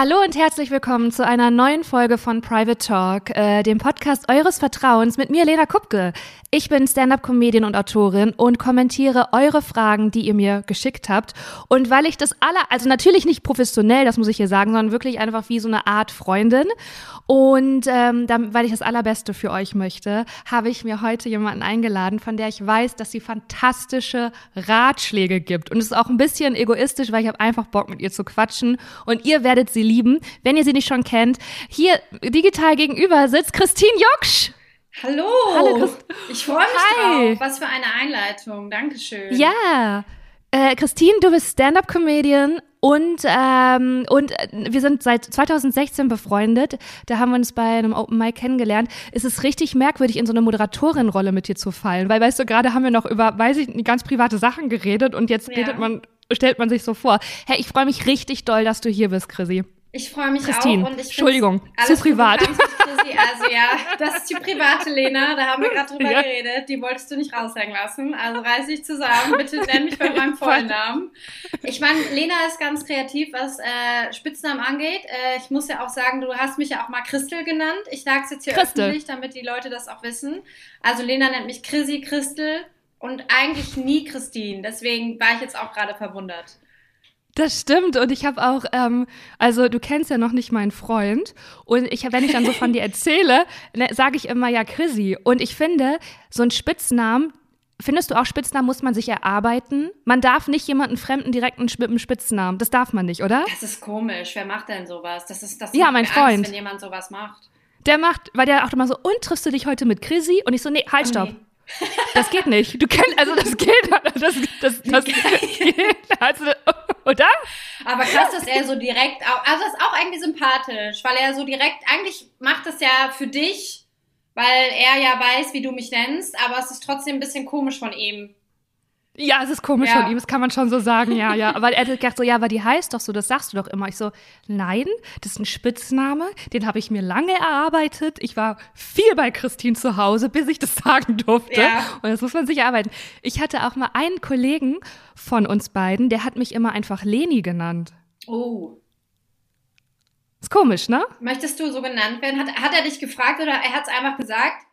Hallo und herzlich willkommen zu einer neuen Folge von Private Talk, äh, dem Podcast eures Vertrauens mit mir, Lena Kupke. Ich bin Stand-up-Comedian und Autorin und kommentiere eure Fragen, die ihr mir geschickt habt. Und weil ich das aller, also natürlich nicht professionell, das muss ich hier sagen, sondern wirklich einfach wie so eine Art Freundin. Und ähm, dann, weil ich das Allerbeste für euch möchte, habe ich mir heute jemanden eingeladen, von der ich weiß, dass sie fantastische Ratschläge gibt. Und es ist auch ein bisschen egoistisch, weil ich habe einfach Bock, mit ihr zu quatschen. Und ihr werdet sie lieben, wenn ihr sie nicht schon kennt. Hier digital gegenüber sitzt Christine Joksch. Hallo. Hallo Christ ich freue mich Hi. drauf. Was für eine Einleitung. Dankeschön. Ja. Äh, Christine, du bist Stand-up-Comedian und, ähm, und äh, wir sind seit 2016 befreundet. Da haben wir uns bei einem Open Mic kennengelernt. Es ist richtig merkwürdig, in so eine Moderatorin-Rolle mit dir zu fallen, weil, weißt du, gerade haben wir noch über, weiß ich, ganz private Sachen geredet und jetzt Ja. redet man, stellt man sich so vor. Hey, ich freue mich richtig doll, dass du hier bist, Chrissy. Ich freue mich Christine, auch. Und ich Entschuldigung, zu privat. Also ja, das ist die private Lena. Da haben wir gerade drüber Ja. geredet. Die wolltest du nicht raushängen lassen. Also reiß dich zusammen. Bitte nenn mich bei meinem vollen Namen. Ich meine, Lena ist ganz kreativ, was äh, Spitznamen angeht. Äh, ich muss ja auch sagen, du hast mich ja auch mal Christel genannt. Ich sage es jetzt hier Christel. öffentlich, damit die Leute das auch wissen. Also Lena nennt mich Chrissy, Christel und eigentlich nie Christine. Deswegen war ich jetzt auch gerade verwundert. Das stimmt und ich habe auch, ähm, also du kennst ja noch nicht meinen Freund und ich, wenn ich dann so von dir erzähle, ne, sage ich immer ja Chrissy und ich finde, so ein Spitznamen, findest du auch Spitznamen muss man sich erarbeiten? Man darf nicht jemanden Fremden direkt einen- mit einem Spitznamen, das darf man nicht, oder? Das ist komisch. Wer macht denn sowas? Das ist das Ja, mein Freund. Angst, wenn jemand sowas macht. Der macht, weil der auch immer so, und triffst du dich heute mit Chrissy? Und ich so, nee, halt, Oh, stopp. nee. Das geht nicht. Du kennst, also das geht, das, das, das geht, also, oder? Aber krass, dass er so direkt, auch, also das ist auch irgendwie sympathisch, weil er so direkt, eigentlich macht das ja für dich, weil er ja weiß, wie du mich nennst, aber es ist trotzdem ein bisschen komisch von ihm. Ja, es ist komisch Ja. von ihm, das kann man schon so sagen, ja, ja. Aber er hat gedacht so, ja, aber die heißt doch so, das sagst du doch immer. Ich so, nein, das ist ein Spitzname, den habe ich mir lange erarbeitet. Ich war viel bei Christine zu Hause, bis ich das sagen durfte. Ja. Und das muss man sich erarbeiten. Ich hatte auch mal einen Kollegen von uns beiden, der hat mich immer einfach Leni genannt. Oh. Ist komisch, ne? Möchtest du so genannt werden? Hat, hat er dich gefragt oder er hat es einfach gesagt?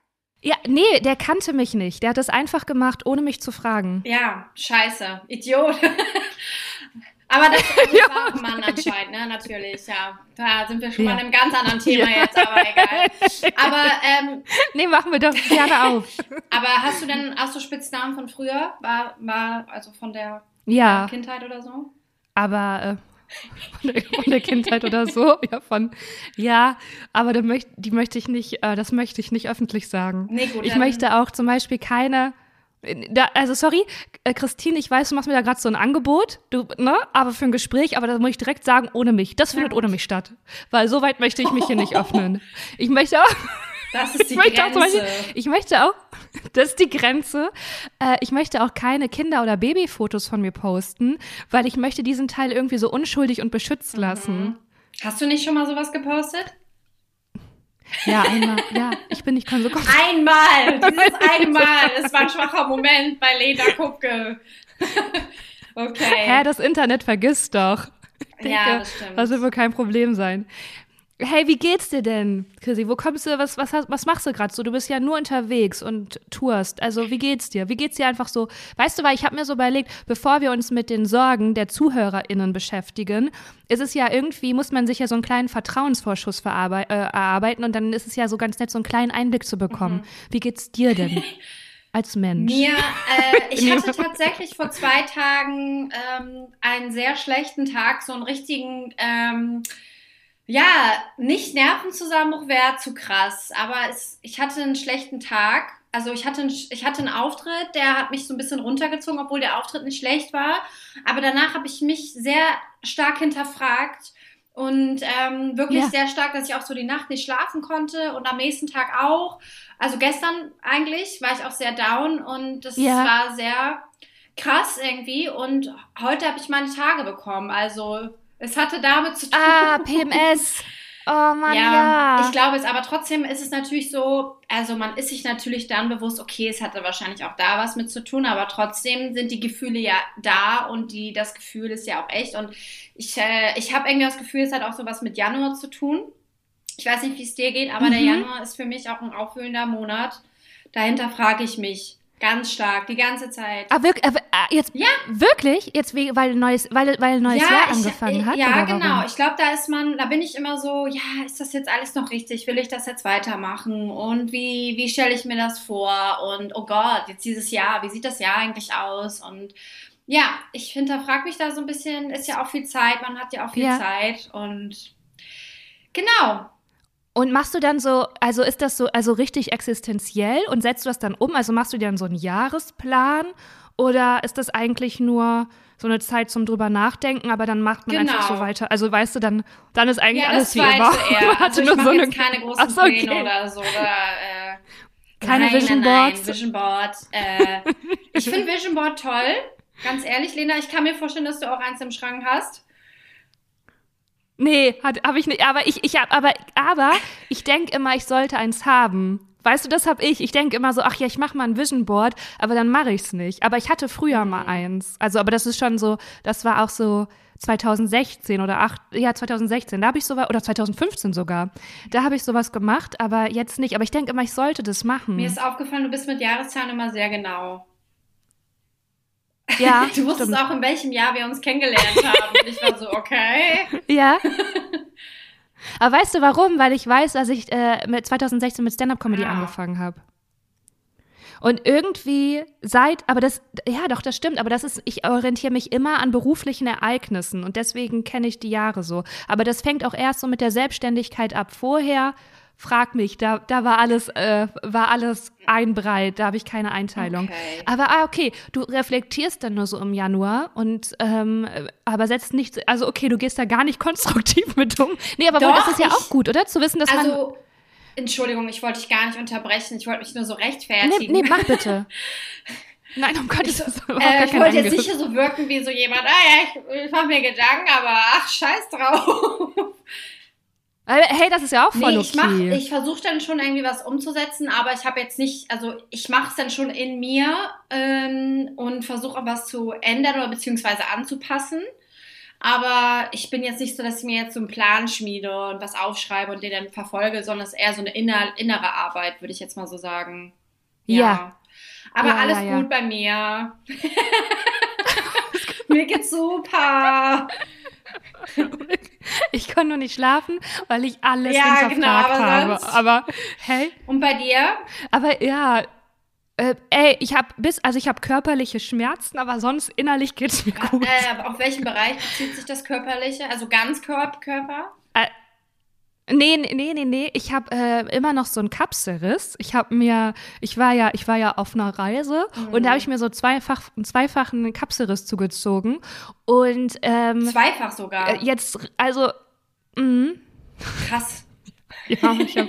Ja, nee, der kannte mich nicht. Der hat das einfach gemacht, ohne mich zu fragen. Ja, scheiße. Idiot. Aber das, das war auch ein Mann anscheinend, ne? Natürlich, ja. Da sind wir schon mal Ja. in einem ganz anderen Thema Ja. jetzt, aber egal. Aber, ähm, Nee, machen wir doch gerne auf. aber hast du denn auch so Spitznamen von früher? War, war also von der Ja. Kindheit oder so? aber äh, von, der, von der Kindheit oder so, ja, von, ja, aber da möcht, die möchte ich nicht, äh, das möchte ich nicht öffentlich sagen. Nee, gut. Ich möchte auch zum Beispiel keine, da, also sorry, äh, Christine, ich weiß, du machst mir da gerade so ein Angebot, du, ne, aber für ein Gespräch, aber das muss ich direkt sagen, ohne mich. Das findet gut. ohne mich statt, weil so weit möchte ich mich hier nicht öffnen. Ich möchte auch, Das ist die ich möchte auch Grenze. Beispiel, ich möchte auch, das ist die Grenze, äh, ich möchte auch keine Kinder- oder Babyfotos von mir posten, weil ich möchte diesen Teil irgendwie so unschuldig und beschützt lassen. Hast du nicht schon mal sowas gepostet? Ja, einmal, ja, ich bin nicht konsequent. Einmal! Dieses einmal! Es war ein schwacher Moment bei Lena Kupke. okay. Hä, das Internet vergisst doch. Ich ja, denke, das stimmt. Das wird wohl kein Problem sein. Hey, wie geht's dir denn, Chrissy? Wo kommst du, was, was, was machst du gerade so? Du bist ja nur unterwegs und tourst. Also, wie geht's dir? Wie geht's dir einfach so? Weißt du, weil ich habe mir so überlegt, bevor wir uns mit den Sorgen der ZuhörerInnen beschäftigen, ist es ja irgendwie, muss man sich ja so einen kleinen Vertrauensvorschuss verarbei- äh, erarbeiten und dann ist es ja so ganz nett, so einen kleinen Einblick zu bekommen. Wie geht's dir denn als Mensch? Mir, äh, ich hatte tatsächlich vor zwei Tagen ähm, einen sehr schlechten Tag, so einen richtigen, ähm, ja, nicht Nervenzusammenbruch wäre zu krass, aber es, ich hatte einen schlechten Tag. Also ich hatte, einen, ich hatte einen Auftritt, der hat mich so ein bisschen runtergezogen, obwohl der Auftritt nicht schlecht war. Aber danach habe ich mich sehr stark hinterfragt und ähm, wirklich Ja. sehr stark, dass ich auch so die Nacht nicht schlafen konnte und am nächsten Tag auch. Also gestern eigentlich war ich auch sehr down und das Ja. war sehr krass irgendwie. Und heute habe ich meine Tage bekommen. Also es hatte damit zu tun. Ah, PMS. Oh Mann, ja, ja. Ich glaube es, aber trotzdem ist es natürlich so, also man ist sich natürlich dann bewusst, okay, es hatte wahrscheinlich auch da was mit zu tun, aber trotzdem sind die Gefühle ja da und die, das Gefühl ist ja auch echt. Und ich, äh, ich habe irgendwie das Gefühl, es hat auch so was mit Januar zu tun. Ich weiß nicht, wie es dir geht, aber mhm. der Januar ist für mich auch ein auffüllender Monat. Dahinter frage ich mich, Ganz stark, die ganze Zeit. Ah, wirklich? Äh, jetzt, ja. Wirklich? Jetzt, weil neues, weil, weil ein neues ja, Jahr angefangen ich, hat? Ja, genau. Ich glaube, da ist man, da bin ich immer so, ja, ist das jetzt alles noch richtig? Will ich das jetzt weitermachen? Und wie, wie stelle ich mir das vor? Und oh Gott, jetzt dieses Jahr, wie sieht das Jahr eigentlich aus? Und ja, ich hinterfrage mich da so ein bisschen, ist ja auch viel Zeit, man hat ja auch viel ja. Zeit und genau, und machst du dann so, also ist das so, also richtig existenziell und setzt du das dann um? Also machst du dir dann so einen Jahresplan oder ist das eigentlich nur so eine Zeit zum drüber nachdenken, aber dann macht man genau. einfach so genau. weiter. Also weißt du, dann, dann ist eigentlich ja, alles wie immer. Eher. also ich nur so eine, keine großen so, okay. Pläne oder so. Oder, äh, keine nein, Vision Boards. Nein, Vision Board. Äh, ich finde Vision Board toll. Ganz ehrlich, Lena, ich kann mir vorstellen, dass du auch eins im Schrank hast. Nee, habe ich nicht. Aber ich, ich hab, aber, aber ich denke immer, ich sollte eins haben. Weißt du, das habe ich. Ich denke immer so, ach ja, ich mache mal ein Vision Board, aber dann mache ich's nicht. Aber ich hatte früher mal mhm. eins. Also, aber das ist schon so, das war auch so 2016 oder 8, ja, 2016, da habe ich sowas, oder 2015 sogar. Da habe ich sowas gemacht, aber jetzt nicht. Aber ich denke immer, ich sollte das machen. Mir ist aufgefallen, du bist mit Jahreszahlen immer sehr genau. Ja. Du wusstest stimmt. auch, in welchem Jahr wir uns kennengelernt haben. Und ich war so, okay. Ja. Aber weißt du warum? Weil ich weiß, dass ich äh, mit 2016 mit Stand-Up-Comedy ja. angefangen habe. Und irgendwie seit, aber das, ja doch, das stimmt, aber das ist, ich orientiere mich immer an beruflichen Ereignissen und deswegen kenne ich die Jahre so. Aber das fängt auch erst so mit der Selbstständigkeit ab. Vorher frag mich, da, da war alles, äh, war alles ein Brei, da habe ich keine Einteilung. Okay. Aber ah, okay, du reflektierst dann nur so im Januar und ähm, aber setzt nicht, also okay, du gehst da gar nicht konstruktiv mit um. Nee, aber Doch, das ist ja auch gut, oder? Zu wissen, dass also, man. Entschuldigung, ich wollte dich gar nicht unterbrechen, ich wollte mich nur so rechtfertigen. Nee, nee mach bitte. Nein, um Gottes Willen. Äh, ich wollte jetzt sicher so wirken wie so jemand, ah ja, ich, ich mache mir Gedanken, aber ach, scheiß drauf. Hey, das ist ja auch voll nee, ich okay. Mach, ich versuche dann schon irgendwie was umzusetzen, aber ich habe jetzt nicht, also ich mache es dann schon in mir ähm, und versuche auch was zu ändern oder beziehungsweise anzupassen. Aber ich bin jetzt nicht so, dass ich mir jetzt so einen Plan schmiede und was aufschreibe und den dann verfolge, sondern es ist eher so eine inner, innere Arbeit, würde ich jetzt mal so sagen. Ja. ja. Aber ja, alles ja, gut bei mir. mir geht's super. Ich konnte nur nicht schlafen, weil ich alles ja, hinterfragt genau, aber habe. Sonst... Aber hey. Und bei dir? Aber ja, äh, ey, ich habe bis, also ich habe körperliche Schmerzen, aber sonst innerlich geht es mir gut. Äh, auf welchen Bereich bezieht sich das körperliche? Also ganz Körper? Nee, nee, nee, nee. Ich habe äh, immer noch so einen Kapselriss. Ich habe mir, ich war ja, ich war ja auf einer Reise mhm. und da habe ich mir so zweifach, einen zweifachen Kapselriss zugezogen. Und ähm, zweifach sogar. Äh, jetzt, also mh. krass. Ja, ich hab,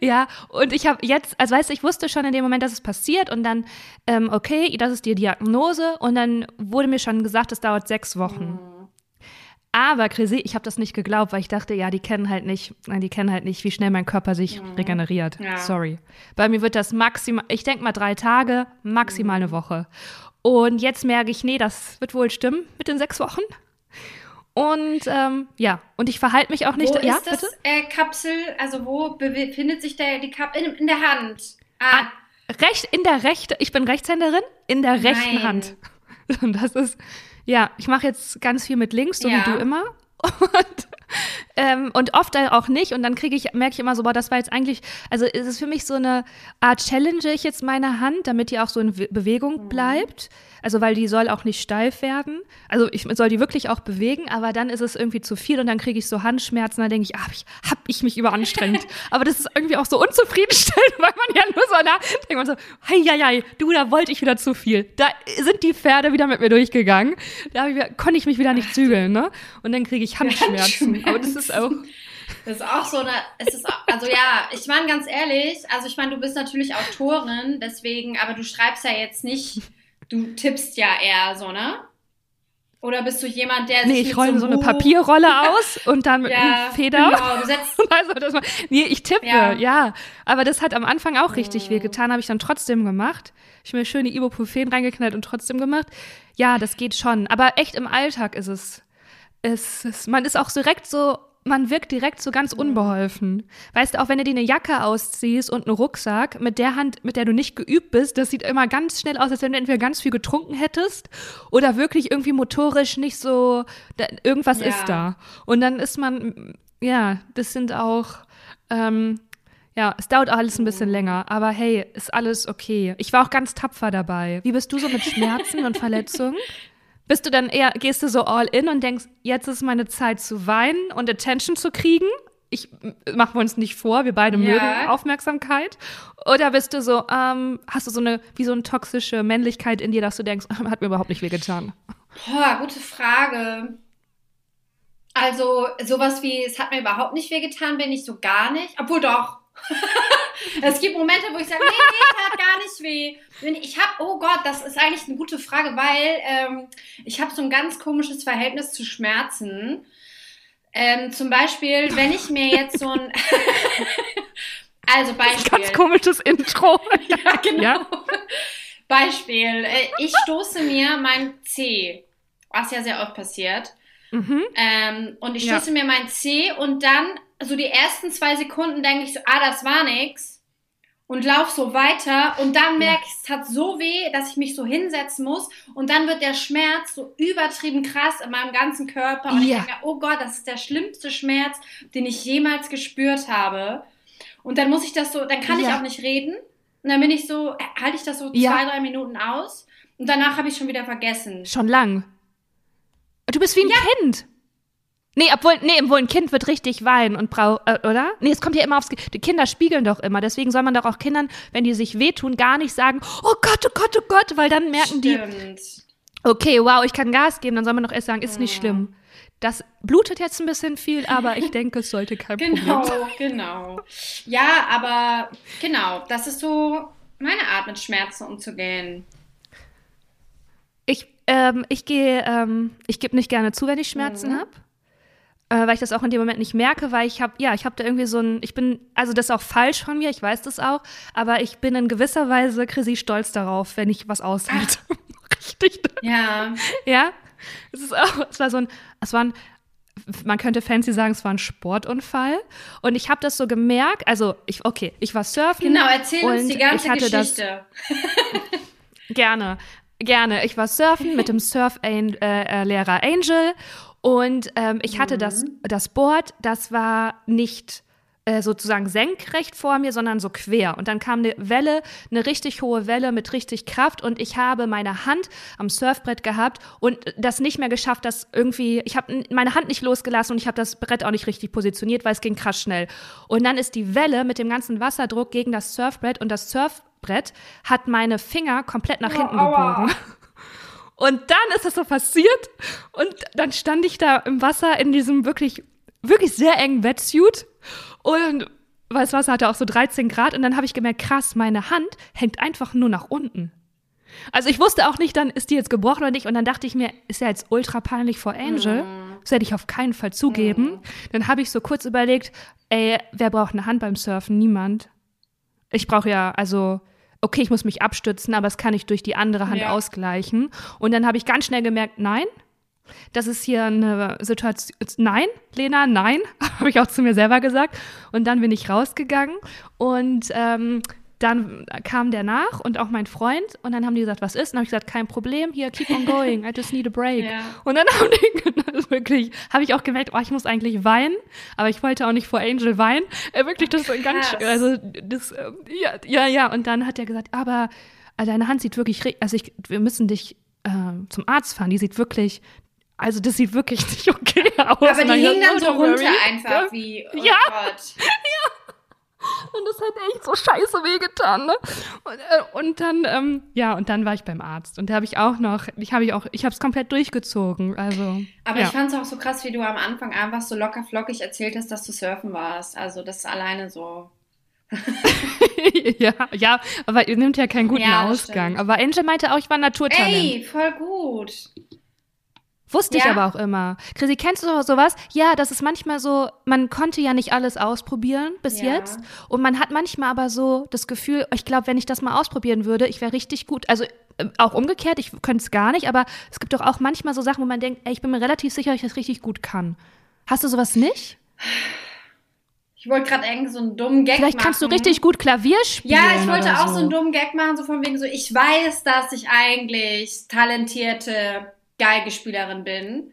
ja, und ich habe jetzt, also weißt du, ich wusste schon in dem Moment, dass es passiert und dann, ähm, okay, das ist die Diagnose und dann wurde mir schon gesagt, es dauert sechs Wochen. Mhm. Aber Chrissy, ich habe das nicht geglaubt, weil ich dachte, ja, die kennen halt nicht, die kennen halt nicht, wie schnell mein Körper sich mhm. regeneriert. Ja. Sorry. Bei mir wird das maximal, ich denke mal drei Tage, maximal mhm. eine Woche. Und jetzt merke ich, nee, das wird wohl stimmen mit den sechs Wochen. Und ähm, ja, und ich verhalte mich auch nicht. Wo ja, ist das äh, Kapsel? Also wo befindet sich der, die Kapsel? In, in, der Hand. Ah. ah. recht, in der rechten, ich bin Rechtshänderin, in der rechten Nein. Hand. Und das ist, ja, ich mache jetzt ganz viel mit links, so ja. wie du immer. Und, ähm, und oft auch nicht. Und dann kriege ich, merke ich immer so, boah, das war jetzt eigentlich, also ist es für mich so eine Art Challenge ich jetzt meine Hand, damit die auch so in Bewegung mhm. Also weil die soll auch nicht steif werden. Also ich soll die wirklich auch bewegen, aber dann ist es irgendwie zu viel und dann kriege ich so Handschmerzen. Dann denke ich, ah, ich, hab ich mich überanstrengt. aber das ist irgendwie auch so unzufriedenstellend, weil man ja nur so nach, denkt man so, hei, hei, hei, du, da wollte ich wieder zu viel. Da sind die Pferde wieder mit mir durchgegangen. Da ich, konnte ich mich wieder nicht zügeln, ne? Und dann kriege ich Handschmerzen. Aber das ist auch das ist auch so eine, es ist, auch, also ja, ich meine ganz ehrlich, also ich meine, du bist natürlich Autorin, deswegen, aber du schreibst ja jetzt nicht Du tippst ja eher so, ne? Oder bist du jemand, der Nee, sich ich mit rolle so so eine Papierrolle aus und dann mit Ja, einem Feder. genau, du setzt Also, das nee, ich tippe, Ja. ja. Aber das hat am Anfang auch richtig Mhm. weh getan, habe ich dann trotzdem gemacht. Ich mir schöne Ibuprofen reingeknallt und trotzdem gemacht. Ja, das geht schon. Aber echt im Alltag ist es. Es ist, man ist auch direkt so, man wirkt direkt so ganz unbeholfen. Weißt du, auch wenn du dir eine Jacke ausziehst und einen Rucksack mit der Hand, mit der du nicht geübt bist, das sieht immer ganz schnell aus, als wenn du entweder ganz viel getrunken hättest oder wirklich irgendwie motorisch nicht so, da, irgendwas Ja. ist da. Und dann ist man, ja, das sind auch, ähm, ja, es dauert alles ein bisschen länger, aber hey, ist alles okay. Ich war auch ganz tapfer dabei. Wie bist du so mit Schmerzen und Verletzungen? Bist du dann eher, gehst du so all in und denkst, jetzt ist meine Zeit zu weinen und Attention zu kriegen? Ich machen wir uns nicht vor, wir beide Ja. mögen Aufmerksamkeit. Oder bist du so, ähm, hast du so eine, wie so eine toxische Männlichkeit in dir, dass du denkst, hat mir überhaupt nicht wehgetan? Boah, gute Frage. Also, sowas wie, es hat mir überhaupt nicht wehgetan, bin ich so gar nicht. Obwohl doch. es gibt Momente, wo ich sage, nee, nee, tat gar nicht weh. Ich habe, oh Gott, das ist eigentlich eine gute Frage, weil ähm, ich habe so ein ganz komisches Verhältnis zu Schmerzen. Ähm, zum Beispiel, wenn ich mir jetzt so ein. also Beispiel. Ganz komisches Intro. Ja, genau. Ja. Beispiel. äh, Ich stoße mir mein C, was ja sehr oft passiert. Mhm. Ähm, und ich Ja. stoße mir mein C und dann, so die ersten zwei Sekunden, denke ich so, ah, das war nix. Und lauf so weiter und dann merke ich, es hat so weh, dass ich mich so hinsetzen muss und dann wird der Schmerz so übertrieben krass in meinem ganzen Körper und ich Ja. denke mir, oh Gott, das ist der schlimmste Schmerz, den ich jemals gespürt habe. Und dann muss ich das so, dann kann ich Ja. auch nicht reden und dann bin ich so, halte ich das so zwei, drei Minuten aus und danach habe ich schon wieder vergessen. Schon lang. Du bist wie ein Kind. Nee, obwohl, nee, obwohl ein Kind wird richtig weinen und braucht, äh, oder? Nee, es kommt ja immer aufs, die Kinder spiegeln doch immer, deswegen soll man doch auch Kindern, wenn die sich wehtun, gar nicht sagen, oh Gott, oh Gott, oh Gott, weil dann merken die, Stimmt. okay, wow, ich kann Gas geben, dann soll man doch erst sagen, ist nicht Ja. schlimm. Das blutet jetzt ein bisschen viel, aber ich denke, es sollte kein Genau, Problem sein. genau. Ja, aber genau, das ist so meine Art, mit Schmerzen umzugehen. Ich, ähm, ich gehe, ähm, ich gebe nicht gerne zu, wenn ich Schmerzen Mhm. habe. Äh, weil ich das auch in dem Moment nicht merke, weil ich habe, ja, ich habe da irgendwie so ein, ich bin, also das ist auch falsch von mir, ich weiß das auch, aber ich bin in gewisser Weise Chrissy stolz darauf, wenn ich was aushalte. Richtig. Ja, Ja. Es ist auch, es war so ein, es war ein, man könnte fancy sagen, es war ein Sportunfall. Und ich habe das so gemerkt, also ich, okay, ich war surfen. genau, erzähl uns die ganze ich hatte das- Geschichte. Gerne, gerne. Ich war surfen mit dem Surf-Lehrer Angel und ähm, ich hatte das, das Board, das war nicht äh, sozusagen senkrecht vor mir, sondern so quer. Und dann kam eine Welle, eine richtig hohe Welle mit richtig Kraft und ich habe meine Hand am Surfbrett gehabt und das nicht mehr geschafft, das irgendwie, ich habe meine Hand nicht losgelassen und ich habe das Brett auch nicht richtig positioniert, weil es ging krass schnell. Und dann ist die Welle mit dem ganzen Wasserdruck gegen das Surfbrett und das Surfbrett hat meine Finger komplett nach hinten aua. gebogen. Und dann ist das so passiert und dann stand ich da im Wasser in diesem wirklich, wirklich sehr engen Wetsuit und weil das Wasser hatte auch so 13 Grad und dann habe ich gemerkt, krass, meine Hand hängt einfach nur nach unten. Also ich wusste auch nicht, dann ist die jetzt gebrochen oder nicht und dann dachte ich mir, ist ja jetzt ultra peinlich vor Angel. Das werde ich auf keinen Fall zugeben. Dann habe ich so kurz überlegt, ey, wer braucht eine Hand beim Surfen? Niemand. Ich brauche ja, also, okay, ich muss mich abstützen, aber das kann ich durch die andere Hand Ja. ausgleichen. Und dann habe ich ganz schnell gemerkt, nein, das ist hier eine Situation. Nein, Lena, nein, habe ich auch zu mir selber gesagt. Und dann bin ich rausgegangen und ähm, dann kam der nach und auch mein Freund und dann haben die gesagt, was ist? Und dann habe ich gesagt, kein Problem, hier, keep on going, I just need a break. Ja. Und dann haben die das wirklich, habe ich auch gemerkt, oh, ich muss eigentlich weinen, aber ich wollte auch nicht vor Angel weinen. Äh, wirklich, das war ganz, also das, ähm, ja, ja, ja. Und dann hat er gesagt, aber äh, deine Hand sieht wirklich, also ich, wir müssen dich äh, zum Arzt fahren, die sieht wirklich, also das sieht wirklich nicht okay aus. Aber die hing dann "Oh, so don't worry." runter einfach Ja. wie, oh Ja. Gott. Und das hat echt so scheiße wehgetan, ne? Und, äh, und dann, ähm, ja, und dann war ich beim Arzt. Und da habe ich auch noch, ich habe ich auch, ich habe es komplett durchgezogen. Also. Aber ja. ich fand es auch so krass, wie du am Anfang einfach so locker flockig erzählt hast, dass du surfen warst. Also das alleine so. ja, ja, aber ihr nimmt ja keinen guten Ja, Ausgang. stimmt. Aber Angel meinte auch, ich war Naturtalent. Ey, voll gut. Wusste Ja. ich aber auch immer. Chrissy, kennst du sowas? Ja, das ist manchmal so, man konnte ja nicht alles ausprobieren bis Ja. jetzt. Und man hat manchmal aber so das Gefühl, ich glaube, wenn ich das mal ausprobieren würde, ich wäre richtig gut. Also äh, auch umgekehrt, ich könnte es gar nicht, aber es gibt doch auch manchmal so Sachen, wo man denkt, ey, ich bin mir relativ sicher, dass ich das richtig gut kann. Hast du sowas nicht? Ich wollte gerade irgendwie so einen dummen Gag Vielleicht machen. kannst du richtig gut Klavier spielen. Ja, ich wollte auch so einen dummen Gag machen, so von wegen so, ich weiß, dass ich eigentlich talentierte Geigespielerin bin.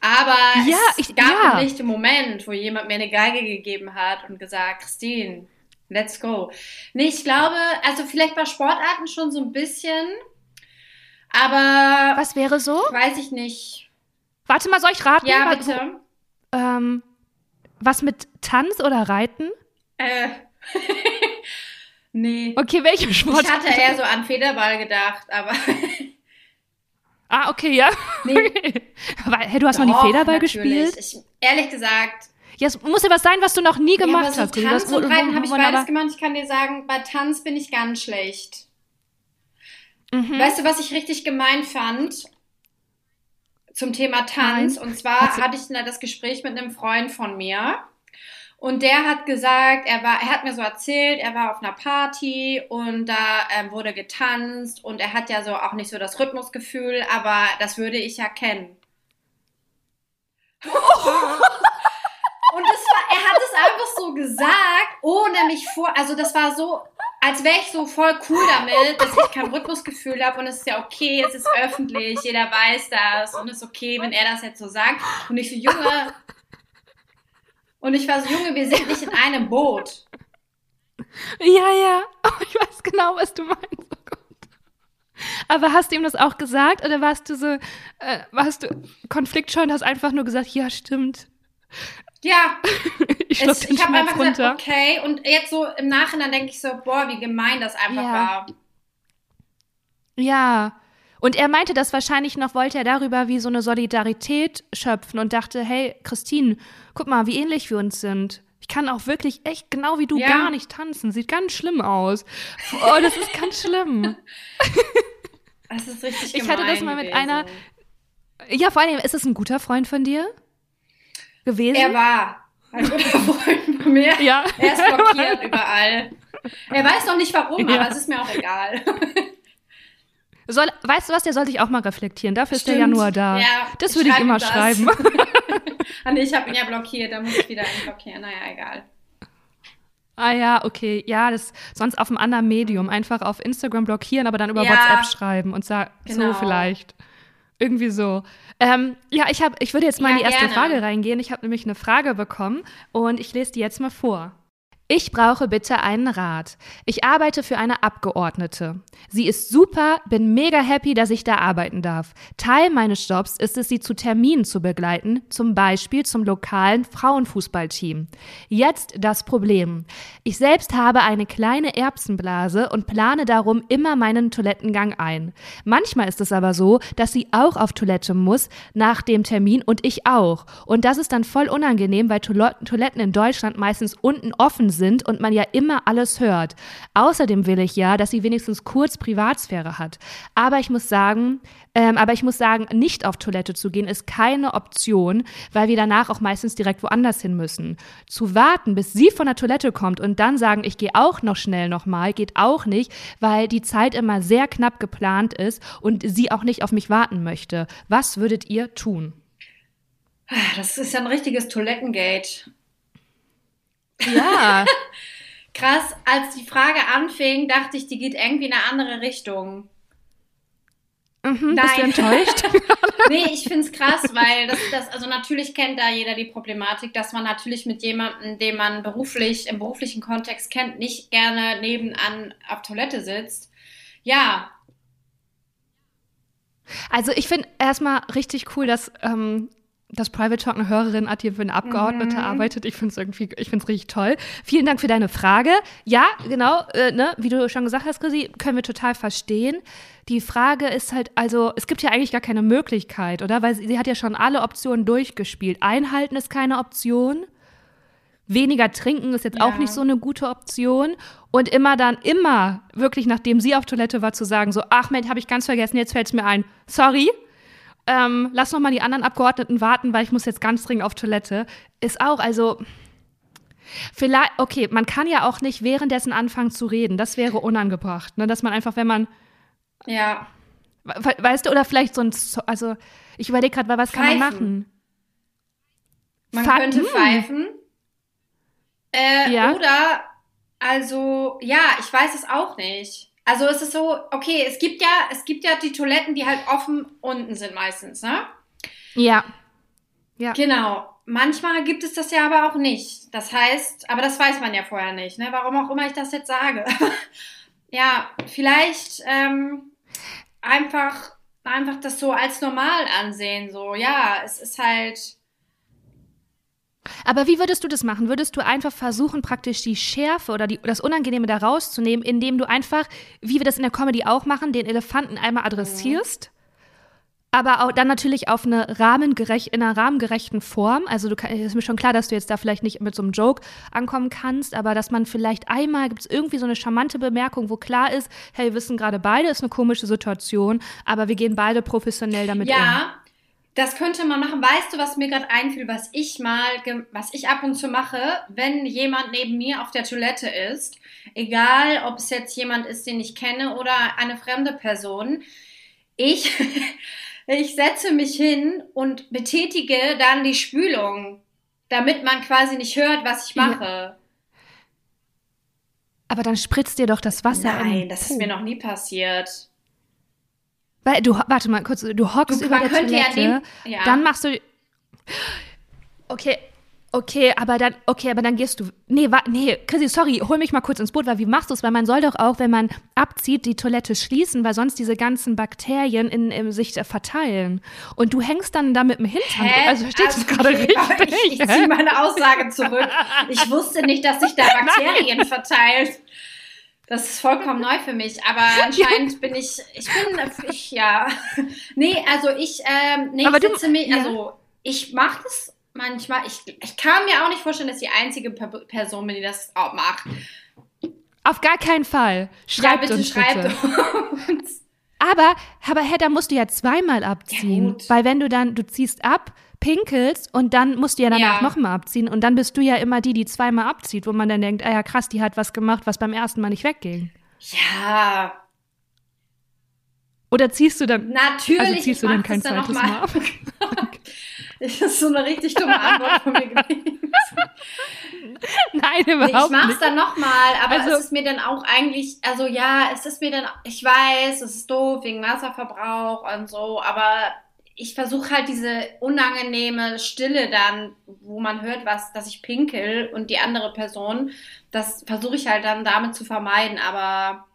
Aber Ja, es ich- gab ja. noch nicht den Moment, wo jemand mir eine Geige gegeben hat und gesagt, Christine, let's go. Nee, ich glaube, also vielleicht bei Sportarten schon so ein bisschen, aber Was wäre so? weiß ich nicht. Warte mal, soll ich raten? Ja, bitte. Ähm, was mit Tanz oder Reiten? Äh. nee. Okay, welche Sport? Ich hatte eher so an Federball gedacht, aber Ah, okay, ja. nee. Aber, hey, du hast noch nie Doch, Federball natürlich. gespielt? Ich, ehrlich gesagt, Ja, es muss ja was sein, was du noch nie ja, gemacht aber so hast. Tanz Das- und wo- Reiten habe ich beides gemacht. Ich kann dir sagen, bei Tanz bin ich ganz schlecht. Mhm. Weißt du, was ich richtig gemein fand zum Thema Tanz? Nein. Und zwar Hast hatte ich da das Gespräch mit einem Freund von mir. Und der hat gesagt, er war, er hat mir so erzählt, er war auf einer Party und da ähm, wurde getanzt und er hat ja so auch nicht so das Rhythmusgefühl, aber das würde ich ja kennen. Und das war, er hat es einfach so gesagt, ohne mich vor, also das war so, als wäre ich so voll cool damit, dass ich kein Rhythmusgefühl habe und es ist ja okay, es ist öffentlich, jeder weiß das und es ist okay, wenn er das jetzt so sagt. Und ich so, Junge, und ich war so, Junge, wir sind nicht in einem Boot. Ja, ja. Oh, ich weiß genau, was du meinst. Oh. Aber hast du ihm das auch gesagt oder warst du so, äh, warst du konfliktscheu und hast einfach nur gesagt, ja, stimmt. Ja, Ich es, den ich habe einfach gesagt, runter. okay. Und jetzt so im Nachhinein denke ich so, boah, wie gemein das einfach Ja. war. Ja. Und er meinte das wahrscheinlich noch, wollte er darüber wie so eine Solidarität schöpfen und dachte, hey, Christine, guck mal, wie ähnlich wir uns sind. Ich kann auch wirklich echt genau wie du Ja. gar nicht tanzen. Sieht ganz schlimm aus. Oh, das ist ganz schlimm. Das ist richtig Ich hatte das mal mit gewesen. einer- Ja, vor allem, ist es ein guter Freund von dir gewesen? Er war ein guter Freund von mir. ja. Er ist blockiert überall. Er weiß noch nicht warum, Ja. aber es ist mir auch egal. Soll, weißt du was, der soll sich auch mal reflektieren. Dafür ist der Stimmt. Januar da. Ja, das würde ich immer das. schreiben. Ah, nee, ich habe ihn ja blockiert, da muss ich wieder ihn blockieren. Naja, egal. ah ja, okay. Ja, das sonst auf einem anderen Medium. Einfach auf Instagram blockieren, aber dann über Ja. WhatsApp schreiben und sagen, Genau. so vielleicht. Irgendwie so. Ähm, ja, ich, hab, ich würde jetzt mal in die Ja, erste gerne. Frage reingehen. Ich habe nämlich eine Frage bekommen und ich lese die jetzt mal vor. Ich brauche bitte einen Rat. Ich arbeite für eine Abgeordnete. Sie ist super, bin mega happy, dass ich da arbeiten darf. Teil meines Jobs ist es, sie zu Terminen zu begleiten, zum Beispiel zum lokalen Frauenfußballteam. Jetzt das Problem. Ich selbst habe eine kleine Erbsenblase und plane darum immer meinen Toilettengang ein. Manchmal ist es aber so, dass sie auch auf Toilette muss nach dem Termin und ich auch. Und das ist dann voll unangenehm, weil Toiletten in Deutschland meistens unten offen sind und man ja immer alles hört. Außerdem will ich ja, dass sie wenigstens kurz Privatsphäre hat. Aber ich muss sagen, ähm, aber ich muss sagen, nicht auf Toilette zu gehen ist keine Option, weil wir danach auch meistens direkt woanders hin müssen. Zu warten, bis sie von der Toilette kommt und dann sagen, ich gehe auch noch schnell nochmal, geht auch nicht, weil die Zeit immer sehr knapp geplant ist und sie auch nicht auf mich warten möchte. Was würdet ihr tun? Das ist ja ein richtiges Toilettengate. Ja, Krass, als die Frage anfing, dachte ich, die geht irgendwie in eine andere Richtung. mhm, bist du Nein. enttäuscht? Nee, ich find's krass, weil das, das, also natürlich kennt da jeder die Problematik, dass man natürlich mit jemandem, den man beruflich, im beruflichen Kontext kennt, nicht gerne nebenan auf Toilette sitzt. Ja, Also ich finde erstmal richtig cool, dass ähm, das Private Talk eine Hörerin hat, die für eine Abgeordnete Mhm. arbeitet. Ich finde es irgendwie, ich finde es richtig toll. Vielen Dank für deine Frage. Ja, genau, äh, ne, wie du schon gesagt hast, Chrissy, können wir total verstehen. Die Frage ist halt, also es gibt ja eigentlich gar keine Möglichkeit, oder? Weil sie, sie hat ja schon alle Optionen durchgespielt. Einhalten ist keine Option. Weniger trinken ist jetzt auch Ja. nicht so eine gute Option. Und immer dann, immer, wirklich nachdem sie auf Toilette war, zu sagen, so, ach Mensch, habe ich ganz vergessen, jetzt fällt es mir ein. Sorry. Ähm, lass noch mal die anderen Abgeordneten warten, weil ich muss jetzt ganz dringend auf Toilette, ist auch, also vielleicht, okay, man kann ja auch nicht währenddessen anfangen zu reden. Das wäre unangebracht, ne? Dass man einfach, wenn man Ja. Weißt du, oder vielleicht so ein, also ich überlege gerade, was pfeifen. kann man machen? Man Fa könnte hm. pfeifen. Äh, ja. Oder, also, ja, ich weiß es auch nicht. Also es ist so, okay, es gibt ja, es gibt ja die Toiletten, die halt offen unten sind meistens, ne? Ja. Ja. Genau. Manchmal gibt es das ja aber auch nicht. Das heißt, aber das weiß man ja vorher nicht, ne? Warum auch immer ich das jetzt sage. ja, vielleicht ähm, einfach, einfach das so als normal ansehen. So, ja, es ist halt. Aber wie würdest du das machen? Würdest du einfach versuchen, praktisch die Schärfe oder die, das Unangenehme da rauszunehmen, indem du einfach, wie wir das in der Comedy auch machen, den Elefanten einmal adressierst? Mhm aber auch dann natürlich auf eine rahmengerecht, in einer rahmengerechten Form. Also du kann, ist mir schon klar, dass du jetzt da vielleicht nicht mit so einem Joke ankommen kannst, aber dass man vielleicht einmal gibt es irgendwie so eine charmante Bemerkung, wo klar ist, hey, wir wissen gerade beide, ist eine komische Situation, aber wir gehen beide professionell damit ja. um. Ja, das könnte man machen. Weißt du, was mir gerade einfiel, was ich mal, was ich ab und zu mache, wenn jemand neben mir auf der Toilette ist, egal ob es jetzt jemand ist, den ich kenne oder eine fremde Person, ich ich setze mich hin und betätige dann die Spülung, damit man quasi nicht hört, was ich mache. Ja. Aber dann spritzt dir doch das Wasser Nein, das ist mir noch nie passiert. Weil du, warte mal kurz, du hockst du, über der Toilette, ja nehmen, ja. dann machst du, okay, Okay, aber dann, okay, aber dann gehst du. Nee, wa, nee, Chrissy, sorry, hol mich mal kurz ins Boot, weil wie machst du es? Weil man soll doch auch, wenn man abzieht, die Toilette schließen, weil sonst diese ganzen Bakterien in, in sich verteilen. Und du hängst dann da mit dem Hintern. Hä? Also verstehst also, du es gerade okay, richtig? Ich, ich ziehe meine Aussage zurück. Ich wusste nicht, dass sich da Bakterien Nein. verteilt. Das ist vollkommen neu für mich, aber anscheinend ja. bin ich, ich bin, ich, ja. Nee, also ich, ähm, nee, aber ich sitze du, mich, also ja. ich mache das manchmal, ich, ich kann mir auch nicht vorstellen, dass die einzige Person bin, die das auch macht. Auf gar keinen Fall. Schreibt ja, bitte, uns schreibt bitte. uns. Aber, aber hey, da musst du ja zweimal abziehen. Ja, weil wenn du dann, du ziehst ab, pinkelst und dann musst du ja danach ja. nochmal abziehen. Und dann bist du ja immer die, die zweimal abzieht, wo man dann denkt, ah ja krass, die hat was gemacht, was beim ersten Mal nicht wegging. Ja. Oder ziehst du dann. Natürlich. Also ziehst du dann kein zweites Mal ab. Das ist so eine richtig dumme Antwort von mir gewesen. Nein, überhaupt nee, ich mach's nicht. dann nochmal, aber also, es ist mir dann auch eigentlich, also ja, es ist mir dann, ich weiß, es ist doof wegen Wasserverbrauch und so, aber ich versuche halt diese unangenehme Stille dann, wo man hört, was, dass ich pinkel und die andere Person, das versuche ich halt dann damit zu vermeiden, aber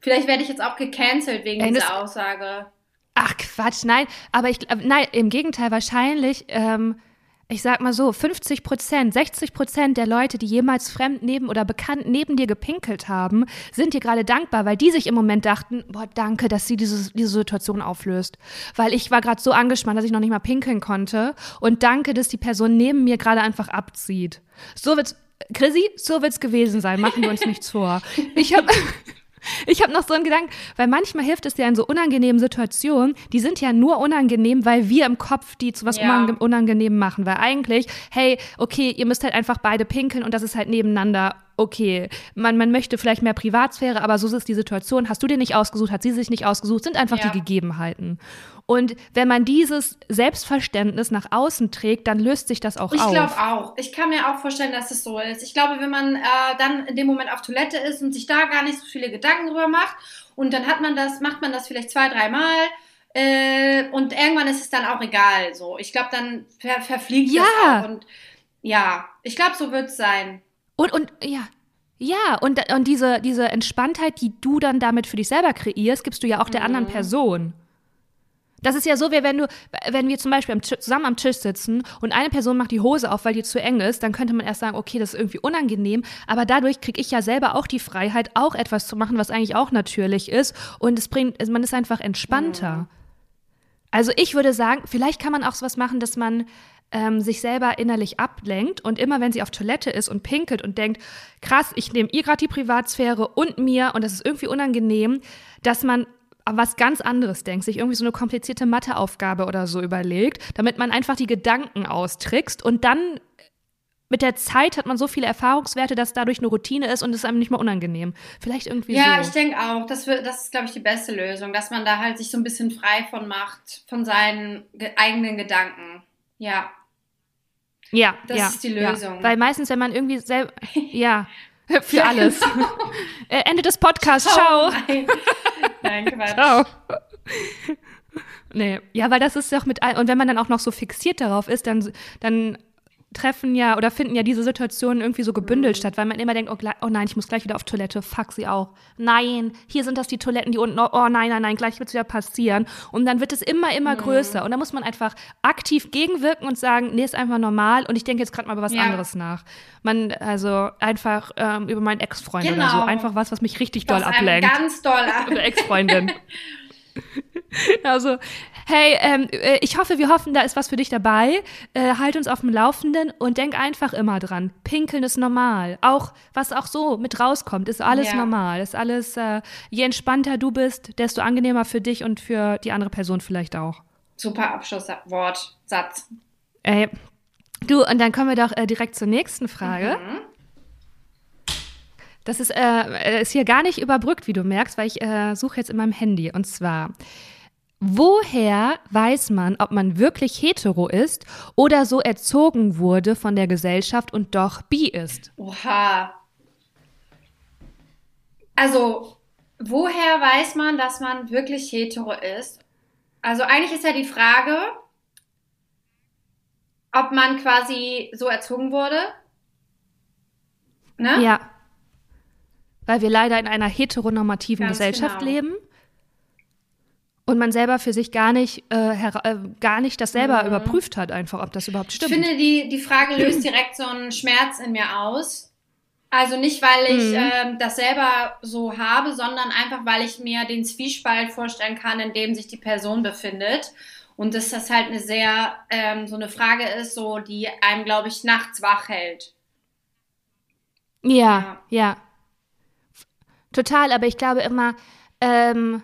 vielleicht werde ich jetzt auch gecancelt wegen Ey, dieser Aussage. Ach Quatsch, nein, aber ich, äh, nein, im Gegenteil, wahrscheinlich, ähm, ich sag mal so, 50 Prozent, 60 Prozent der Leute, die jemals fremd neben oder bekannt neben dir gepinkelt haben, sind dir gerade dankbar, weil die sich im Moment dachten, boah, danke, dass sie diese, diese Situation auflöst. Weil ich war gerade so angespannt, dass ich noch nicht mal pinkeln konnte. Und danke, dass die Person neben mir gerade einfach abzieht. So wird's, Chrissy, so wird's gewesen sein, machen wir uns nichts vor. Ich habe Ich habe noch so einen Gedanken, weil manchmal hilft es ja in so unangenehmen Situationen, die sind ja nur unangenehm, weil wir im Kopf die zu was ja. unangenehm machen. Weil eigentlich, hey, okay, ihr müsst halt einfach beide pinkeln und das ist halt nebeneinander okay, man, man möchte vielleicht mehr Privatsphäre, aber so ist die Situation. Hast du dir nicht ausgesucht, hat sie sich nicht ausgesucht, sind einfach ja. die Gegebenheiten. Und wenn man dieses Selbstverständnis nach außen trägt, dann löst sich das auch ich auf. Ich glaube auch. Ich kann mir auch vorstellen, dass es so ist. Ich glaube, wenn man äh, dann in dem Moment auf Toilette ist und sich da gar nicht so viele Gedanken drüber macht und dann hat man das, macht man das vielleicht zwei, dreimal. Äh, und irgendwann ist es dann auch egal. So, ich glaube, dann ver verfliegt ja. das auch. Und ja, ich glaube, so wird es sein. Und, und ja, ja, und, und diese, diese Entspanntheit, die du dann damit für dich selber kreierst, gibst du ja auch der anderen mhm. Person. Das ist ja so, wie wenn du, wenn wir zum Beispiel am, zusammen am Tisch sitzen und eine Person macht die Hose auf, weil die zu eng ist, dann könnte man erst sagen, okay, das ist irgendwie unangenehm, aber dadurch kriege ich ja selber auch die Freiheit, auch etwas zu machen, was eigentlich auch natürlich ist und es bringt, man ist einfach entspannter. Mhm. Also ich würde sagen, vielleicht kann man auch sowas machen, dass man ähm, sich selber innerlich ablenkt und immer wenn sie auf Toilette ist und pinkelt und denkt, krass, ich nehme ihr gerade die Privatsphäre und mir und das ist irgendwie unangenehm, dass man was ganz anderes denkt, sich irgendwie so eine komplizierte Matheaufgabe oder so überlegt, damit man einfach die Gedanken austrickst und dann mit der Zeit hat man so viele Erfahrungswerte, dass dadurch eine Routine ist und es einem nicht mehr unangenehm. Vielleicht irgendwie ja, so. Ja, ich denke auch, das, wird, das ist, glaube ich, die beste Lösung, dass man da halt sich so ein bisschen frei von macht, von seinen eigenen Gedanken. Ja. Ja, das ja, ist die Lösung. Ja. Weil meistens, wenn man irgendwie selber, ja, für alles. Äh, Ende des Podcasts. Ciao. Nein, Nein Quatsch. Ciao. Nee, ja, weil das ist auch mit ein und wenn man dann auch noch so fixiert darauf ist, dann, dann treffen ja oder finden ja diese Situationen irgendwie so gebündelt mhm. statt, weil man immer denkt, oh, oh, nein, ich muss gleich wieder auf Toilette, fuck sie auch. Nein, hier sind das die Toiletten, die unten, oh, oh nein, nein, nein, gleich wird es wieder passieren. Und dann wird es immer, immer mhm. größer. Und da muss man einfach aktiv gegenwirken und sagen, nee, ist einfach normal und ich denke jetzt gerade mal über was ja. anderes nach. Man, also einfach ähm, über meinen Ex-Freund genau. oder so. Genau. Einfach was, was mich richtig doll ablenkt. Ganz doll ab. oder Ex-Freundin. Also, hey, ähm, äh, ich hoffe, wir hoffen, da ist was für dich dabei. Äh, halt uns auf dem Laufenden und denk einfach immer dran. Pinkeln ist normal. Auch, was auch so mit rauskommt, ist alles ja. normal. Ist alles, äh, je entspannter du bist, desto angenehmer für dich und für die andere Person vielleicht auch. Super Abschlusswort, Satz. Ey, du, und dann kommen wir doch äh, direkt zur nächsten Frage. Mhm. Das ist, äh, ist hier gar nicht überbrückt, wie du merkst, weil ich äh, suche jetzt in meinem Handy. Und zwar, woher weiß man, ob man wirklich hetero ist oder so erzogen wurde von der Gesellschaft und doch bi ist? Oha. Also, woher weiß man, dass man wirklich hetero ist? Also eigentlich ist ja die Frage, ob man quasi so erzogen wurde. Ne? Ja weil wir leider in einer heteronormativen Ganz Gesellschaft genau. leben und man selber für sich gar nicht, äh, äh, gar nicht das selber mhm. überprüft hat, einfach, ob das überhaupt stimmt. Ich finde, die, die Frage löst direkt so einen Schmerz in mir aus. Also nicht, weil ich mhm. äh, das selber so habe, sondern einfach, weil ich mir den Zwiespalt vorstellen kann, in dem sich die Person befindet. Und dass das halt eine sehr, ähm, so eine Frage ist, so, die einem, glaube ich, nachts wach hält. Ja, ja. ja. Total, aber ich glaube immer, ähm,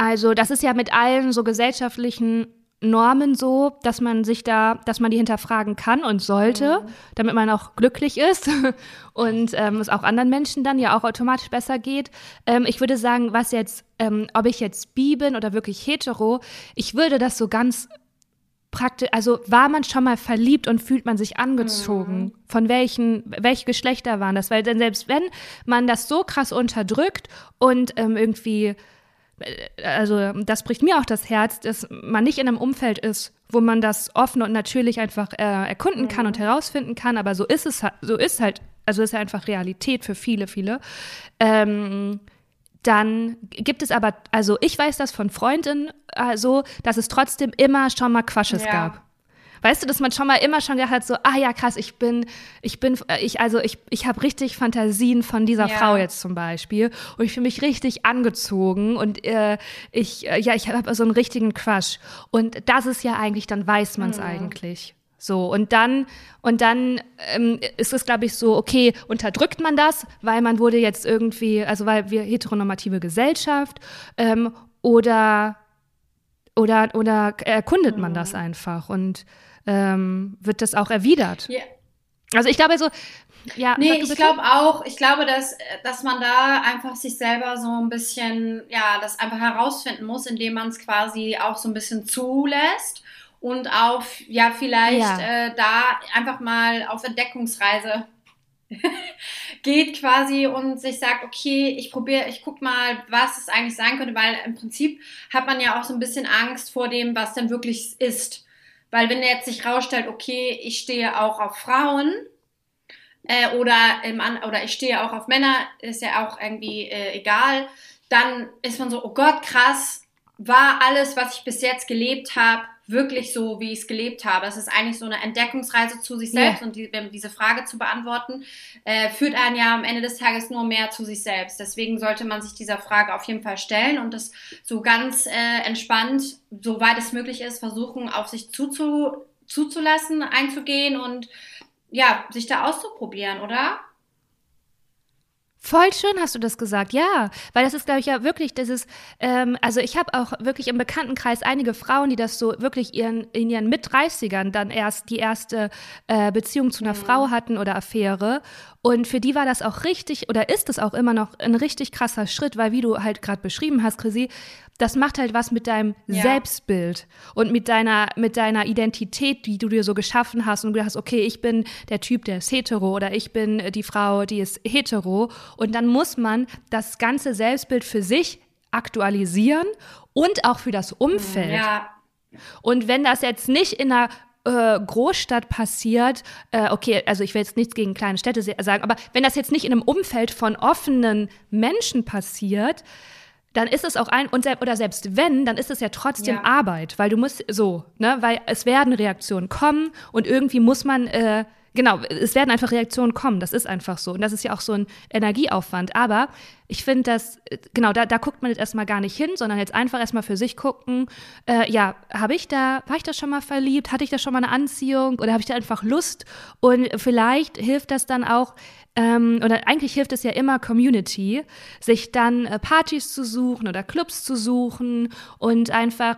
also das ist ja mit allen so gesellschaftlichen Normen so, dass man sich da, dass man die hinterfragen kann und sollte, mhm. damit man auch glücklich ist und ähm, es auch anderen Menschen dann ja auch automatisch besser geht. Ähm, ich würde sagen, was jetzt, ähm, ob ich jetzt bi bin oder wirklich hetero, ich würde das so ganz praktisch, also war man schon mal verliebt und fühlt man sich angezogen? Mhm. Von welchen, welche Geschlechter waren das? Weil denn selbst wenn man das so krass unterdrückt und ähm, irgendwie, also das bricht mir auch das Herz, dass man nicht in einem Umfeld ist, wo man das offen und natürlich einfach äh, erkunden kann und mhm. herausfinden kann, aber so ist es, so ist halt, also ist ja einfach Realität für viele, viele. Ähm, dann gibt es aber, also ich weiß das von Freundinnen äh, so, dass es trotzdem immer schon mal Quasches ja. gab. Weißt du, dass man schon mal immer schon gedacht hat, so, ah ja, krass, ich bin, ich bin, äh, ich, also ich, ich habe richtig Fantasien von dieser ja. Frau jetzt zum Beispiel und ich fühle mich richtig angezogen und äh, ich, äh, ja, ich habe so einen richtigen Crush. Und das ist ja eigentlich, dann weiß man es mhm. eigentlich. So, und dann, und dann ähm, ist es, glaube ich, so, okay, unterdrückt man das, weil man wurde jetzt irgendwie, also weil wir heteronormative Gesellschaft, ähm, oder, oder, oder erkundet man das mhm. einfach und ähm, wird das auch erwidert? Yeah. Also ich glaube so, ja. Nee, ich glaube auch, ich glaube, dass, dass man da einfach sich selber so ein bisschen, ja, das einfach herausfinden muss, indem man es quasi auch so ein bisschen zulässt und auf, ja, vielleicht ja. Äh, da einfach mal auf Entdeckungsreise geht quasi und sich sagt, okay, ich probiere, ich guck mal, was es eigentlich sein könnte, weil im Prinzip hat man ja auch so ein bisschen Angst vor dem, was denn wirklich ist. Weil wenn jetzt sich rausstellt, okay, ich stehe auch auf Frauen äh, oder, im An oder ich stehe auch auf Männer, ist ja auch irgendwie äh, egal, dann ist man so, oh Gott, krass, war alles, was ich bis jetzt gelebt habe, wirklich so, wie ich es gelebt habe. Es ist eigentlich so eine Entdeckungsreise zu sich selbst ja. und die, diese Frage zu beantworten, äh, führt einen ja am Ende des Tages nur mehr zu sich selbst. Deswegen sollte man sich dieser Frage auf jeden Fall stellen und das so ganz äh, entspannt, soweit es möglich ist, versuchen, auf sich zuzu, zuzulassen, einzugehen und ja, sich da auszuprobieren, oder? Voll schön hast du das gesagt, ja, weil das ist, glaube ich, ja wirklich, das ist, ähm, also ich habe auch wirklich im Bekanntenkreis einige Frauen, die das so wirklich ihren, in ihren Mit-30ern dann erst die erste äh, Beziehung zu einer mhm. Frau hatten oder Affäre und für die war das auch richtig oder ist es auch immer noch ein richtig krasser Schritt, weil wie du halt gerade beschrieben hast, Chrissy, das macht halt was mit deinem ja. Selbstbild und mit deiner, mit deiner Identität, die du dir so geschaffen hast und du hast, okay, ich bin der Typ, der ist hetero oder ich bin die Frau, die ist hetero. Und dann muss man das ganze Selbstbild für sich aktualisieren und auch für das Umfeld. Ja. Und wenn das jetzt nicht in einer äh, Großstadt passiert, äh, okay, also ich will jetzt nichts gegen kleine Städte sagen, aber wenn das jetzt nicht in einem Umfeld von offenen Menschen passiert, dann ist es auch ein, und se oder selbst wenn, dann ist es ja trotzdem ja. Arbeit, weil du musst so, ne, weil es werden Reaktionen kommen und irgendwie muss man, äh, genau, es werden einfach Reaktionen kommen, das ist einfach so. Und das ist ja auch so ein Energieaufwand. Aber ich finde das, genau, da, da guckt man jetzt erstmal gar nicht hin, sondern jetzt einfach erstmal für sich gucken, äh, ja, habe ich da, war ich da schon mal verliebt? Hatte ich da schon mal eine Anziehung oder habe ich da einfach Lust? Und vielleicht hilft das dann auch, ähm, oder eigentlich hilft es ja immer Community, sich dann äh, Partys zu suchen oder Clubs zu suchen und einfach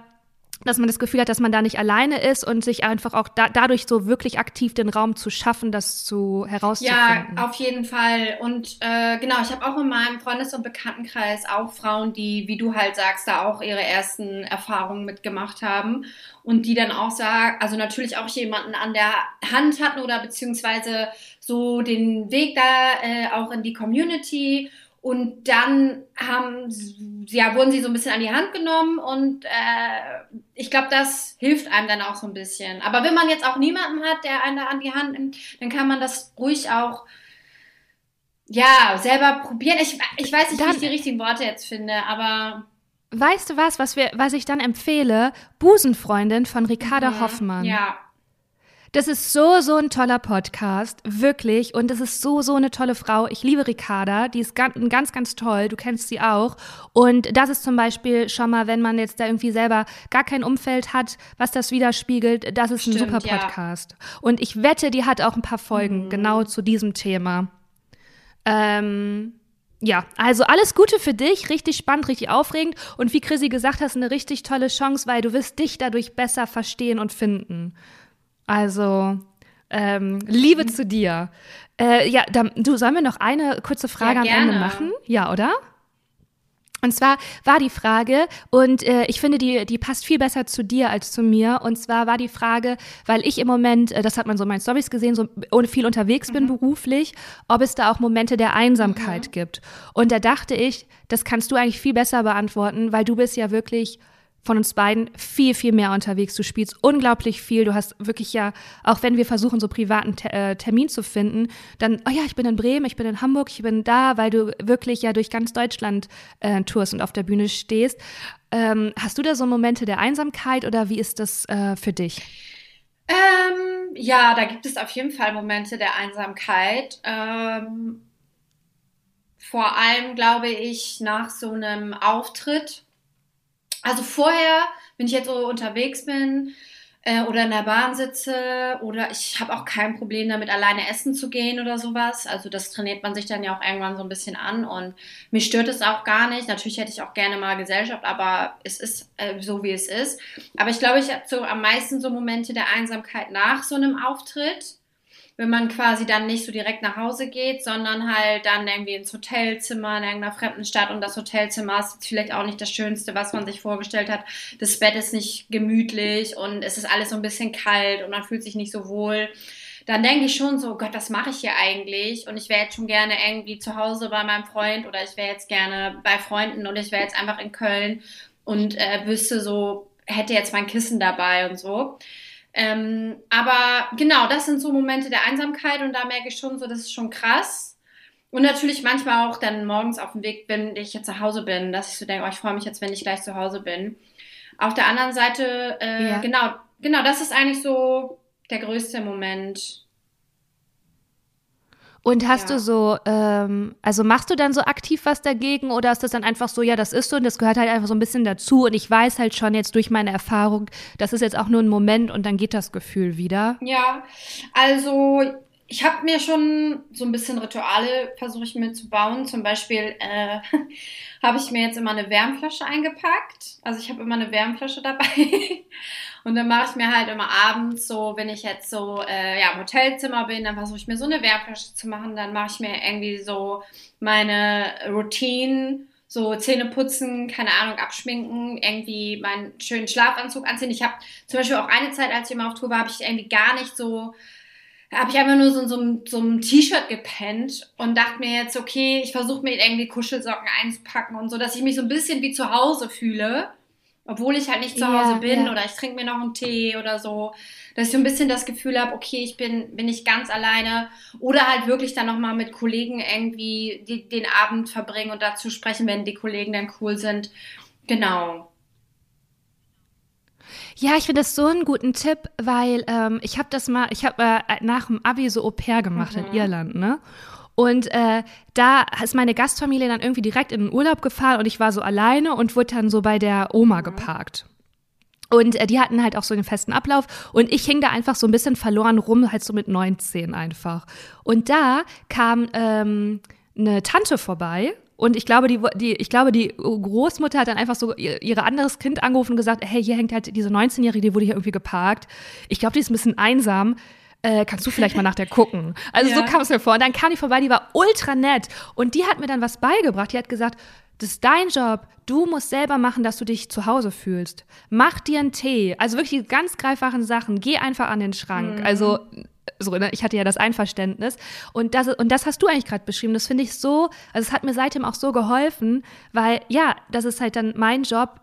dass man das Gefühl hat, dass man da nicht alleine ist und sich einfach auch da, dadurch so wirklich aktiv den Raum zu schaffen, das zu herauszufinden. Ja, auf jeden Fall. Und äh, genau, ich habe auch in meinem Freundes- und Bekanntenkreis auch Frauen, die, wie du halt sagst, da auch ihre ersten Erfahrungen mitgemacht haben und die dann auch sagen, also natürlich auch jemanden an der Hand hatten oder beziehungsweise so den Weg da äh, auch in die Community und dann haben, ja, wurden sie so ein bisschen an die Hand genommen und äh, ich glaube, das hilft einem dann auch so ein bisschen. Aber wenn man jetzt auch niemanden hat, der einen da an die Hand nimmt, dann kann man das ruhig auch, ja, selber probieren. Ich, ich weiß nicht, dann, wie ich die richtigen Worte jetzt finde, aber. Weißt du was, was, wir, was ich dann empfehle? Busenfreundin von Ricarda mhm, Hoffmann. Ja. Das ist so, so ein toller Podcast, wirklich. Und das ist so, so eine tolle Frau. Ich liebe Ricarda, die ist ganz, ganz, ganz toll. Du kennst sie auch. Und das ist zum Beispiel schon mal, wenn man jetzt da irgendwie selber gar kein Umfeld hat, was das widerspiegelt, das ist Stimmt, ein super Podcast. Ja. Und ich wette, die hat auch ein paar Folgen mhm. genau zu diesem Thema. Ähm, ja, also alles Gute für dich, richtig spannend, richtig aufregend und wie Chrissy gesagt hast, eine richtig tolle Chance, weil du wirst dich dadurch besser verstehen und finden. Also, ähm, Liebe mhm. zu dir. Äh, ja, dann, du, sollen wir noch eine kurze Frage ja, am Ende machen? Ja, oder? Und zwar war die Frage, und äh, ich finde, die, die passt viel besser zu dir als zu mir. Und zwar war die Frage, weil ich im Moment, äh, das hat man so in meinen Stories gesehen, so viel unterwegs bin mhm. beruflich, ob es da auch Momente der Einsamkeit mhm. gibt. Und da dachte ich, das kannst du eigentlich viel besser beantworten, weil du bist ja wirklich von uns beiden viel, viel mehr unterwegs. Du spielst unglaublich viel. Du hast wirklich ja, auch wenn wir versuchen, so privaten Te äh, Termin zu finden, dann, oh ja, ich bin in Bremen, ich bin in Hamburg, ich bin da, weil du wirklich ja durch ganz Deutschland äh, tourst und auf der Bühne stehst. Ähm, hast du da so Momente der Einsamkeit oder wie ist das äh, für dich? Ähm, ja, da gibt es auf jeden Fall Momente der Einsamkeit. Ähm, vor allem, glaube ich, nach so einem Auftritt also vorher, wenn ich jetzt so unterwegs bin äh, oder in der Bahn sitze oder ich habe auch kein Problem damit, alleine essen zu gehen oder sowas. Also das trainiert man sich dann ja auch irgendwann so ein bisschen an und mich stört es auch gar nicht. Natürlich hätte ich auch gerne mal Gesellschaft, aber es ist äh, so, wie es ist. Aber ich glaube, ich habe so am meisten so Momente der Einsamkeit nach so einem Auftritt wenn man quasi dann nicht so direkt nach Hause geht, sondern halt dann irgendwie ins Hotelzimmer in irgendeiner fremden Stadt und das Hotelzimmer ist vielleicht auch nicht das Schönste, was man sich vorgestellt hat. Das Bett ist nicht gemütlich und es ist alles so ein bisschen kalt und man fühlt sich nicht so wohl. Dann denke ich schon so, Gott, was mache ich hier eigentlich? Und ich wäre jetzt schon gerne irgendwie zu Hause bei meinem Freund oder ich wäre jetzt gerne bei Freunden und ich wäre jetzt einfach in Köln und äh, wüsste so, hätte jetzt mein Kissen dabei und so. Ähm, aber genau, das sind so Momente der Einsamkeit und da merke ich schon so, das ist schon krass. Und natürlich manchmal auch dann morgens auf dem Weg bin, ich jetzt zu Hause bin, dass ich so denke, oh, ich freue mich jetzt, wenn ich gleich zu Hause bin. Auf der anderen Seite, äh, ja. genau, genau, das ist eigentlich so der größte Moment, und hast ja. du so, ähm, also machst du dann so aktiv was dagegen oder ist das dann einfach so, ja, das ist so und das gehört halt einfach so ein bisschen dazu und ich weiß halt schon jetzt durch meine Erfahrung, das ist jetzt auch nur ein Moment und dann geht das Gefühl wieder? Ja, also ich habe mir schon so ein bisschen Rituale versuche ich mir zu bauen. Zum Beispiel äh, habe ich mir jetzt immer eine Wärmflasche eingepackt. Also ich habe immer eine Wärmflasche dabei. Und dann mache ich mir halt immer abends so, wenn ich jetzt so äh, ja, im Hotelzimmer bin, dann versuche ich mir so eine Wärmflasche zu machen. Dann mache ich mir irgendwie so meine Routine, so Zähne putzen, keine Ahnung, abschminken, irgendwie meinen schönen Schlafanzug anziehen. Ich habe zum Beispiel auch eine Zeit, als ich immer auf Tour war, habe ich irgendwie gar nicht so habe ich einfach nur so, so, so ein T-Shirt gepennt und dachte mir jetzt, okay, ich versuche mir irgendwie Kuschelsocken einzupacken und so, dass ich mich so ein bisschen wie zu Hause fühle, obwohl ich halt nicht zu Hause ja, bin ja. oder ich trinke mir noch einen Tee oder so, dass ich so ein bisschen das Gefühl habe, okay, ich bin, bin nicht ganz alleine oder halt wirklich dann nochmal mit Kollegen irgendwie die, den Abend verbringen und dazu sprechen, wenn die Kollegen dann cool sind. Genau. Ja, ich finde das so einen guten Tipp, weil ähm, ich habe das mal, ich habe äh, nach dem Abi so Au pair gemacht mhm. in Irland, ne? Und äh, da ist meine Gastfamilie dann irgendwie direkt in den Urlaub gefahren und ich war so alleine und wurde dann so bei der Oma mhm. geparkt. Und äh, die hatten halt auch so einen festen Ablauf und ich hing da einfach so ein bisschen verloren rum, halt so mit 19 einfach. Und da kam ähm, eine Tante vorbei und ich glaube, die, die, ich glaube, die Großmutter hat dann einfach so ihr, ihr anderes Kind angerufen und gesagt, hey, hier hängt halt diese 19-Jährige, die wurde hier irgendwie geparkt. Ich glaube, die ist ein bisschen einsam. Äh, kannst du vielleicht mal nach der gucken? Also ja. so kam es mir vor. Und dann kam die vorbei, die war ultra nett. Und die hat mir dann was beigebracht. Die hat gesagt, das ist dein Job. Du musst selber machen, dass du dich zu Hause fühlst. Mach dir einen Tee. Also wirklich die ganz greifbaren Sachen. Geh einfach an den Schrank. Mhm. Also so, ne? ich hatte ja das Einverständnis. Und das, und das hast du eigentlich gerade beschrieben. Das finde ich so, also es hat mir seitdem auch so geholfen, weil ja, das ist halt dann mein Job,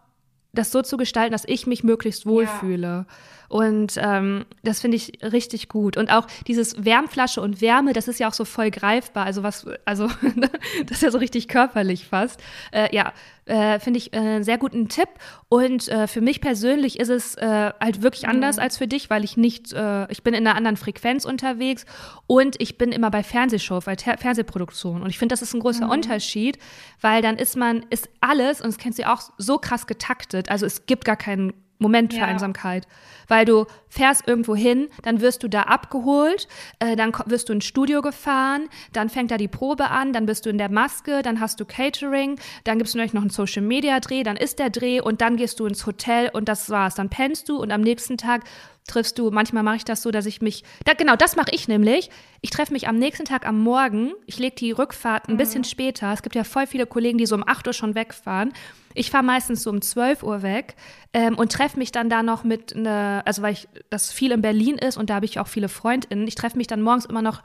das so zu gestalten, dass ich mich möglichst wohlfühle. Ja. Und ähm, das finde ich richtig gut. Und auch dieses Wärmflasche und Wärme, das ist ja auch so voll greifbar. Also was, also das ist ja so richtig körperlich fast. Äh, ja, äh, finde ich äh, einen sehr guten Tipp. Und äh, für mich persönlich ist es äh, halt wirklich mhm. anders als für dich, weil ich nicht, äh, ich bin in einer anderen Frequenz unterwegs und ich bin immer bei Fernsehshow, bei Ter Fernsehproduktion. Und ich finde, das ist ein großer mhm. Unterschied, weil dann ist man, ist alles, und das kennst du auch, so krass getaktet. Also es gibt gar keinen Moment für ja. Einsamkeit. Weil du fährst irgendwo hin, dann wirst du da abgeholt, äh, dann wirst du ins Studio gefahren, dann fängt da die Probe an, dann bist du in der Maske, dann hast du Catering, dann gibst du vielleicht noch einen Social Media Dreh, dann ist der Dreh und dann gehst du ins Hotel und das war's. Dann pennst du und am nächsten Tag triffst du, manchmal mache ich das so, dass ich mich, da, genau, das mache ich nämlich. Ich treffe mich am nächsten Tag am Morgen, ich lege die Rückfahrt ein mhm. bisschen später. Es gibt ja voll viele Kollegen, die so um 8 Uhr schon wegfahren. Ich fahre meistens so um 12 Uhr weg ähm, und treffe mich dann da noch mit, ne, also weil ich das viel in Berlin ist und da habe ich auch viele FreundInnen. Ich treffe mich dann morgens immer noch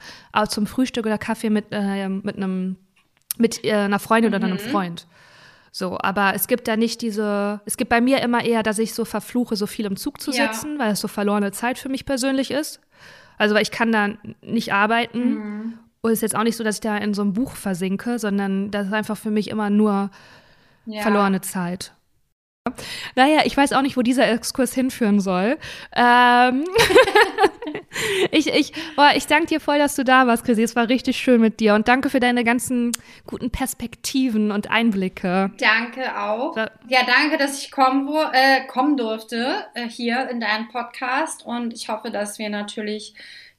zum Frühstück oder Kaffee mit, äh, mit einem, mit äh, einer Freundin mhm. oder einem Freund. So, aber es gibt da nicht diese, es gibt bei mir immer eher, dass ich so verfluche, so viel im Zug zu sitzen, ja. weil es so verlorene Zeit für mich persönlich ist. Also, weil ich kann da nicht arbeiten. Mhm. Und es ist jetzt auch nicht so, dass ich da in so einem Buch versinke, sondern das ist einfach für mich immer nur ja. verlorene Zeit. Naja, ich weiß auch nicht, wo dieser Exkurs hinführen soll. Ähm ich, ich, boah, ich danke dir voll, dass du da warst, Chrissy. Es war richtig schön mit dir und danke für deine ganzen guten Perspektiven und Einblicke. Danke auch. Ja, danke, dass ich kommen, wo, äh, kommen durfte äh, hier in deinen Podcast und ich hoffe, dass wir natürlich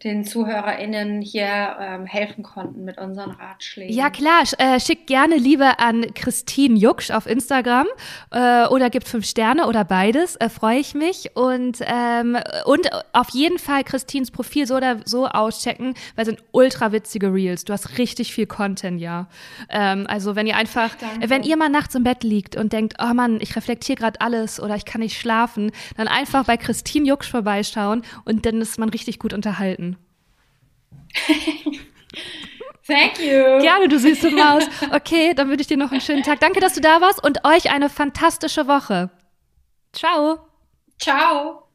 den ZuhörerInnen hier ähm, helfen konnten mit unseren Ratschlägen. Ja, klar. Äh, schickt gerne Liebe an Christine Jucksch auf Instagram äh, oder gibt fünf Sterne oder beides. Äh, Freue ich mich. Und, ähm, und auf jeden Fall Christines Profil so oder so auschecken, weil es sind ultra witzige Reels. Du hast richtig viel Content, ja. Ähm, also wenn ihr einfach, Danke. wenn ihr mal nachts im Bett liegt und denkt, oh Mann, ich reflektiere gerade alles oder ich kann nicht schlafen, dann einfach bei Christine Jucksch vorbeischauen und dann ist man richtig gut unterhalten. Thank you. Gerne, du süße Maus. Okay, dann wünsche ich dir noch einen schönen Tag. Danke, dass du da warst und euch eine fantastische Woche. Ciao. Ciao.